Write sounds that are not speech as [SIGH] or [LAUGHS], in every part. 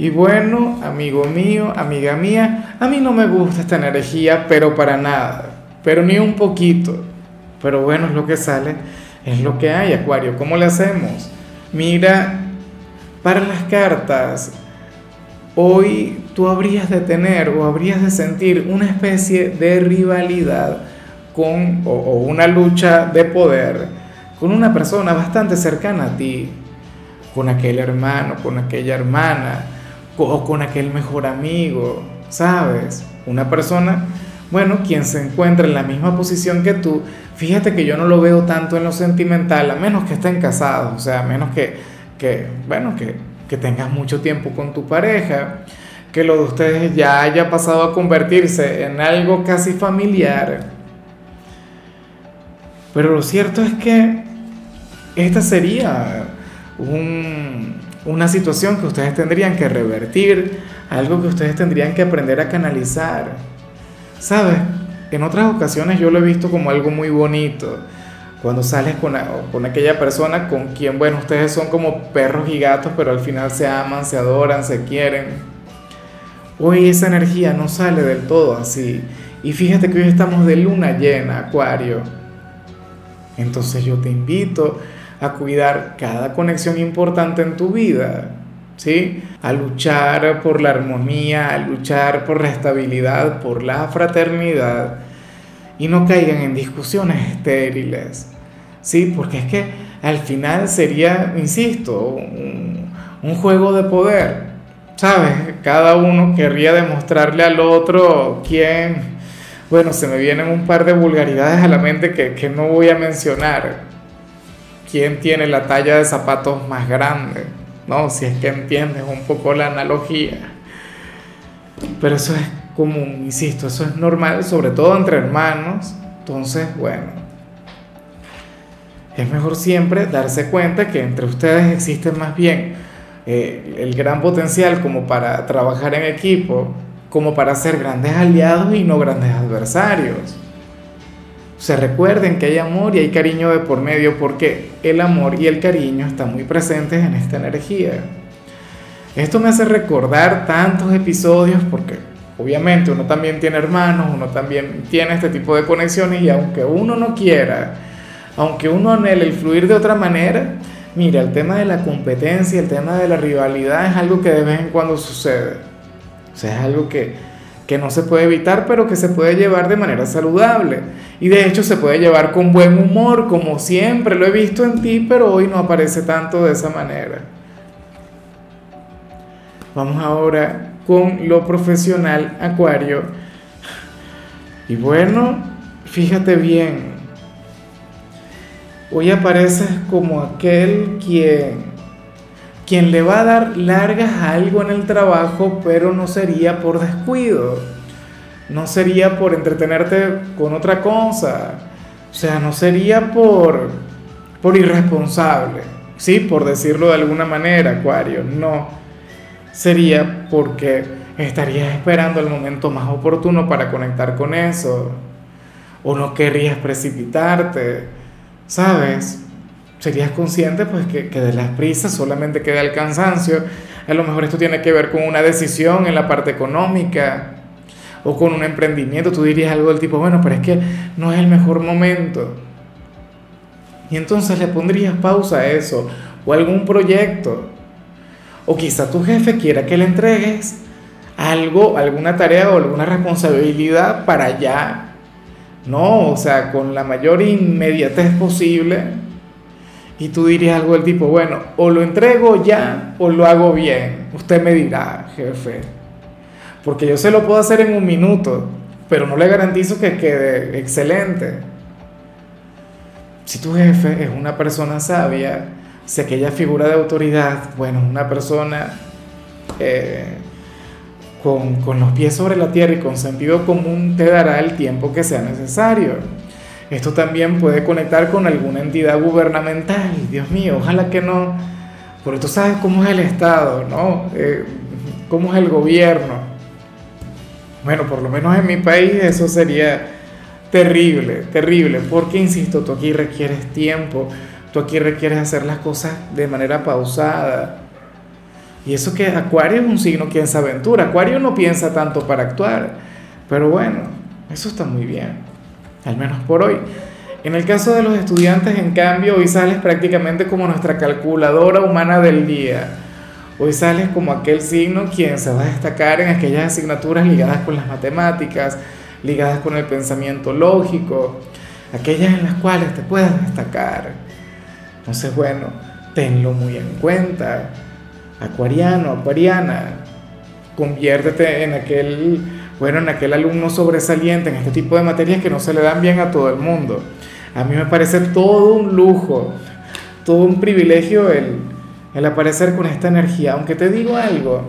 Y bueno, amigo mío, amiga mía, a mí no me gusta esta energía, pero para nada, pero ni un poquito. Pero bueno, es lo que sale, es lo que hay, Acuario. ¿Cómo le hacemos? Mira, para las cartas, hoy tú habrías de tener o habrías de sentir una especie de rivalidad con, o, o una lucha de poder con una persona bastante cercana a ti, con aquel hermano, con aquella hermana o con aquel mejor amigo, ¿sabes? Una persona, bueno, quien se encuentra en la misma posición que tú, fíjate que yo no lo veo tanto en lo sentimental, a menos que estén casados, o sea, a menos que, que bueno, que, que tengas mucho tiempo con tu pareja, que lo de ustedes ya haya pasado a convertirse en algo casi familiar. Pero lo cierto es que esta sería un, una situación que ustedes tendrían que revertir, algo que ustedes tendrían que aprender a canalizar. ¿Sabes? En otras ocasiones yo lo he visto como algo muy bonito. Cuando sales con, con aquella persona con quien, bueno, ustedes son como perros y gatos, pero al final se aman, se adoran, se quieren. Hoy esa energía no sale del todo así. Y fíjate que hoy estamos de luna llena, Acuario. Entonces yo te invito a cuidar cada conexión importante en tu vida, ¿sí? A luchar por la armonía, a luchar por la estabilidad, por la fraternidad y no caigan en discusiones estériles, ¿sí? Porque es que al final sería, insisto, un, juego de poder, ¿sabes? Cada uno querría demostrarle al otro quién... Bueno, se me vienen un par de vulgaridades a la mente que, que no voy a mencionar, quién tiene la talla de zapatos más grande, ¿no? Si es que entiendes un poco la analogía. Pero eso es común, insisto, eso es normal, sobre todo entre hermanos. Entonces, bueno, es mejor siempre darse cuenta que entre ustedes existe más bien eh, el gran potencial como para trabajar en equipo, como para ser grandes aliados y no grandes adversarios. Se recuerden que hay amor y hay cariño de por medio porque el amor y el cariño están muy presentes en esta energía. Esto me hace recordar tantos episodios porque obviamente uno también tiene hermanos, uno también tiene este tipo de conexiones y aunque uno no quiera, aunque uno anhele el fluir de otra manera, mira, el tema de la competencia, el tema de la rivalidad es algo que de vez en cuando sucede. O sea, es algo que, que no se puede evitar, pero que se puede llevar de manera saludable. Y de hecho se puede llevar con buen humor, como siempre lo he visto en ti, pero hoy no aparece tanto de esa manera. Vamos ahora con lo profesional, Acuario. Y bueno, fíjate bien. Hoy apareces como aquel quien quien le va a dar largas a algo en el trabajo, pero no sería por descuido, no sería por entretenerte con otra cosa, o sea, no sería por, por irresponsable, sí, por decirlo de alguna manera, Acuario, no, sería porque estarías esperando el momento más oportuno para conectar con eso, o no querrías precipitarte, ¿sabes? Serías consciente pues que, que, de las prisas solamente queda el cansancio. A lo mejor esto tiene que ver con una decisión en la parte económica o con un emprendimiento. Tú dirías algo del tipo, bueno, pero es que no es el mejor momento. Y entonces le pondrías pausa a eso o algún proyecto. O quizá tu jefe quiera que le entregues algo, alguna tarea o alguna responsabilidad para allá. No, o sea, con la mayor inmediatez posible y tú dirías algo del tipo, bueno, o lo entrego ya o lo hago bien. Usted me dirá, jefe. Porque yo se lo puedo hacer en un minuto, pero no le garantizo que quede excelente. Si tu jefe es una persona sabia, si aquella figura de autoridad, bueno, una persona eh, con, con los pies sobre la tierra y con sentido común, te dará el tiempo que sea necesario. Esto también puede conectar con alguna entidad gubernamental. Dios mío, ojalá que no. Porque tú sabes cómo es el Estado, ¿no? Eh, cómo es el gobierno. Bueno, por lo menos en mi país eso sería terrible, terrible. Porque, insisto, tú aquí requieres tiempo. Tú aquí requieres hacer las cosas de manera pausada. Y eso que Acuario es un signo quien se aventura. Acuario no piensa tanto para actuar. Pero bueno, eso está muy bien al menos por hoy. En el caso de los estudiantes, en cambio, hoy sales prácticamente como nuestra calculadora humana del día. Hoy sales como aquel signo quien se va a destacar en aquellas asignaturas ligadas con las matemáticas, ligadas con el pensamiento lógico, aquellas en las cuales te puedas destacar. Entonces, bueno, tenlo muy en cuenta. Acuariano, acuariana, conviértete en aquel bueno, en aquel alumno sobresaliente en este tipo de materias que no se le dan bien a todo el mundo. A mí me parece todo un lujo, todo un privilegio el, el aparecer con esta energía. Aunque te digo algo,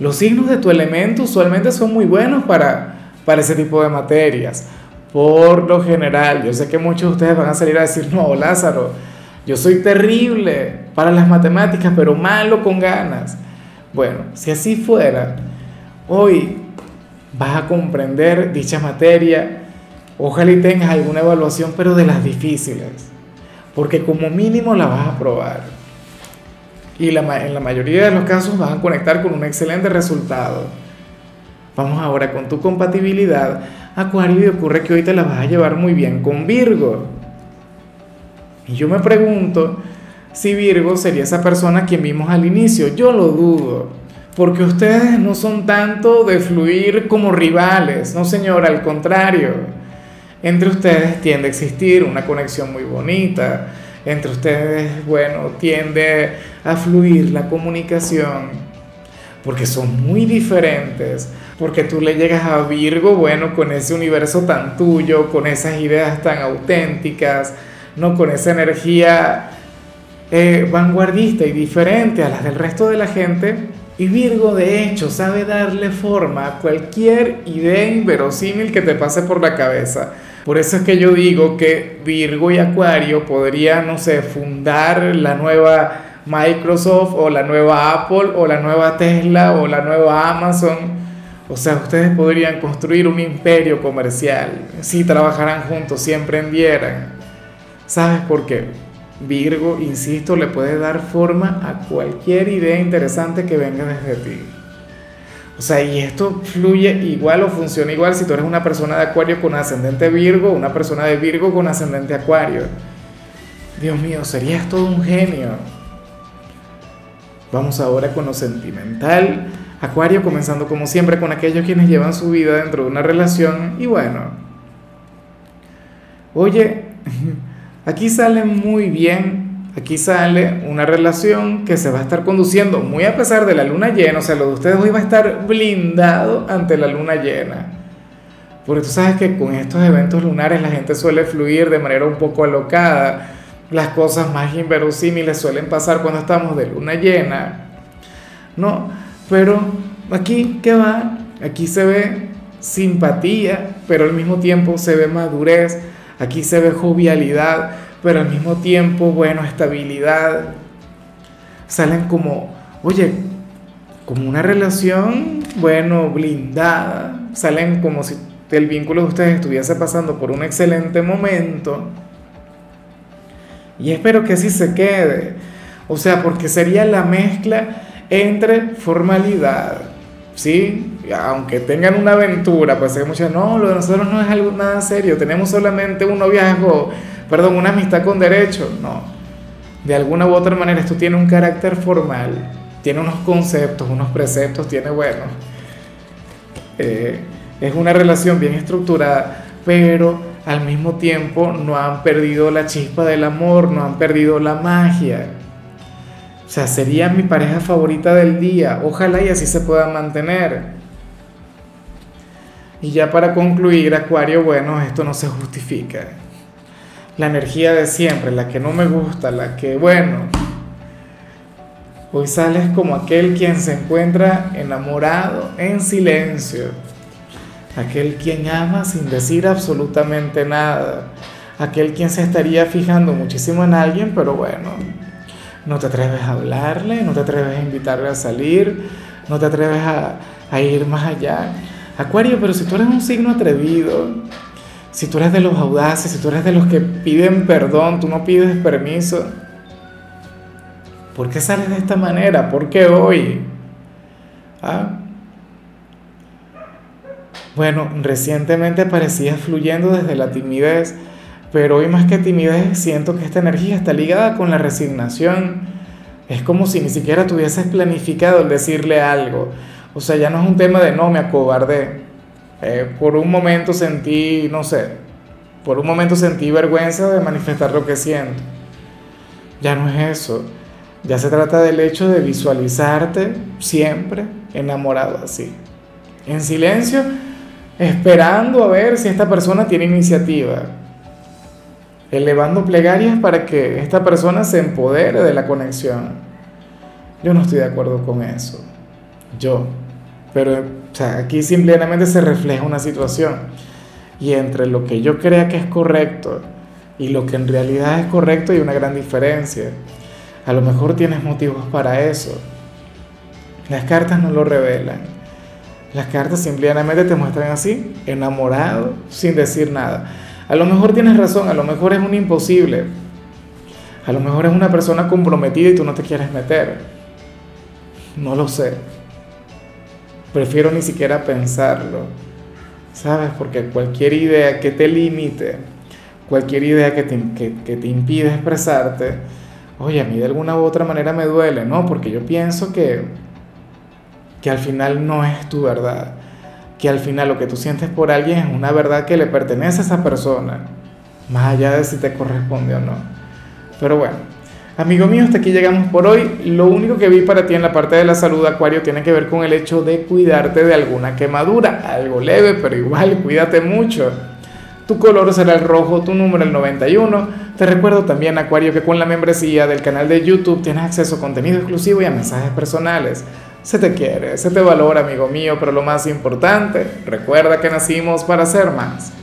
los signos de tu elemento usualmente son muy buenos para, para ese tipo de materias. Por lo general, yo sé que muchos de ustedes van a salir a decir, no, Lázaro, yo soy terrible para las matemáticas, pero malo con ganas. Bueno, si así fuera, Hoy vas a comprender dicha materia. Ojalá tengas alguna evaluación, pero de las difíciles. Porque como mínimo la vas a probar. Y en la mayoría de los casos vas a conectar con un excelente resultado. Vamos ahora con tu compatibilidad. Acuario, y ocurre que hoy te la vas a llevar muy bien con Virgo. Y yo me pregunto si Virgo sería esa persona quien vimos al inicio. Yo lo dudo porque ustedes no son tanto de fluir como rivales, no señor, al contrario. Entre ustedes tiende a existir una conexión muy bonita, entre ustedes, bueno, tiende a fluir la comunicación, porque son muy diferentes, porque tú le llegas a Virgo, bueno, con ese universo tan tuyo, con esas ideas tan auténticas, no con esa energía eh, vanguardista y diferente a las del resto de la gente, y Virgo de hecho sabe darle forma a cualquier idea inverosímil que te pase por la cabeza. Por eso es que yo digo que Virgo y Acuario podrían, no sé, fundar la nueva Microsoft o la nueva Apple o la nueva Tesla o la nueva Amazon. O sea, ustedes podrían construir un imperio comercial si trabajaran juntos, si emprendieran. ¿Sabes por qué? Virgo, insisto, le puede dar forma a cualquier idea interesante que venga desde ti. O sea, y esto fluye igual o funciona igual si tú eres una persona de Acuario con ascendente Virgo, una persona de Virgo con ascendente Acuario. Dios mío, serías todo un genio. Vamos ahora con lo sentimental. Acuario comenzando como siempre con aquellos quienes llevan su vida dentro de una relación y bueno. Oye, [LAUGHS] Aquí sale muy bien, aquí sale una relación que se va a estar conduciendo muy a pesar de la luna llena, o sea, lo de ustedes hoy va a estar blindado ante la luna llena. Porque tú sabes que con estos eventos lunares la gente suele fluir de manera un poco alocada, las cosas más inverosímiles suelen pasar cuando estamos de luna llena. No, pero aquí, ¿qué va? Aquí se ve simpatía, pero al mismo tiempo se ve madurez Aquí se ve jovialidad, pero al mismo tiempo, bueno, estabilidad. Salen como, oye, como una relación, bueno, blindada. Salen como si el vínculo de ustedes estuviese pasando por un excelente momento. Y espero que así se quede. O sea, porque sería la mezcla entre formalidad, ¿sí? Aunque tengan una aventura, pues hay muchas, no, lo de nosotros no es algo nada serio, tenemos solamente un noviazgo, perdón, una amistad con derecho, no. De alguna u otra manera esto tiene un carácter formal, tiene unos conceptos, unos preceptos, tiene, bueno, eh, es una relación bien estructurada, pero al mismo tiempo no han perdido la chispa del amor, no han perdido la magia. O sea, sería mi pareja favorita del día. Ojalá y así se pueda mantener. Y ya para concluir, Acuario, bueno, esto no se justifica. La energía de siempre, la que no me gusta, la que, bueno, Hoy sales como aquel quien se encuentra enamorado en silencio. Aquel quien ama sin decir absolutamente nada. Aquel quien se estaría fijando muchísimo en alguien, pero bueno, no te atreves a hablarle, no te atreves a invitarle a salir, no te atreves a, a ir más allá. Acuario, pero si tú eres un signo atrevido, si tú eres de los audaces, si tú eres de los que piden perdón, tú no pides permiso, ¿por qué sales de esta manera? ¿Por qué hoy? ¿Ah? Bueno, recientemente parecías fluyendo desde la timidez, pero hoy más que timidez siento que esta energía está ligada con la resignación. Es como si ni siquiera tuvieses planificado el decirle algo. O sea, ya no es un tema de no me acobardé. Eh, por un momento sentí, no sé, por un momento sentí vergüenza de manifestar lo que siento. Ya no es eso. Ya se trata del hecho de visualizarte siempre enamorado así. En silencio, esperando a ver si esta persona tiene iniciativa elevando plegarias para que esta persona se empodere de la conexión. Yo no estoy de acuerdo con eso. Yo. Pero aquí simplemente se refleja una situación. Y entre lo que yo crea que es correcto y lo que en realidad es correcto hay una gran diferencia. A lo mejor tienes motivos para eso. Las cartas no lo revelan. Las cartas simplemente te muestran así, enamorado, sin decir nada. A lo mejor tienes razón, a lo mejor es un imposible. A lo mejor es una persona comprometida y tú no te quieres meter. No lo sé. Prefiero ni siquiera pensarlo. ¿Sabes? Porque cualquier idea que te limite, cualquier idea que te, que, te impide expresarte, oye, a mí de alguna u otra manera me duele, ¿no? Porque yo pienso que, que al final no es tu verdad que al final lo que tú sientes por alguien es una verdad que le pertenece a esa persona, más allá de si te corresponde o no. Pero bueno, amigo mío, hasta aquí llegamos por hoy. Lo único que vi para ti en la parte de la salud, Acuario, tiene que ver con el hecho de cuidarte de alguna quemadura, algo leve, pero igual, cuídate mucho. Tu color será el rojo, tu número el 91. Te recuerdo también, Acuario, que con la membresía del canal de YouTube tienes acceso a contenido exclusivo y a mensajes personales. Se te quiere, se te valora, amigo mío, pero lo más importante, recuerda que nacimos para ser más.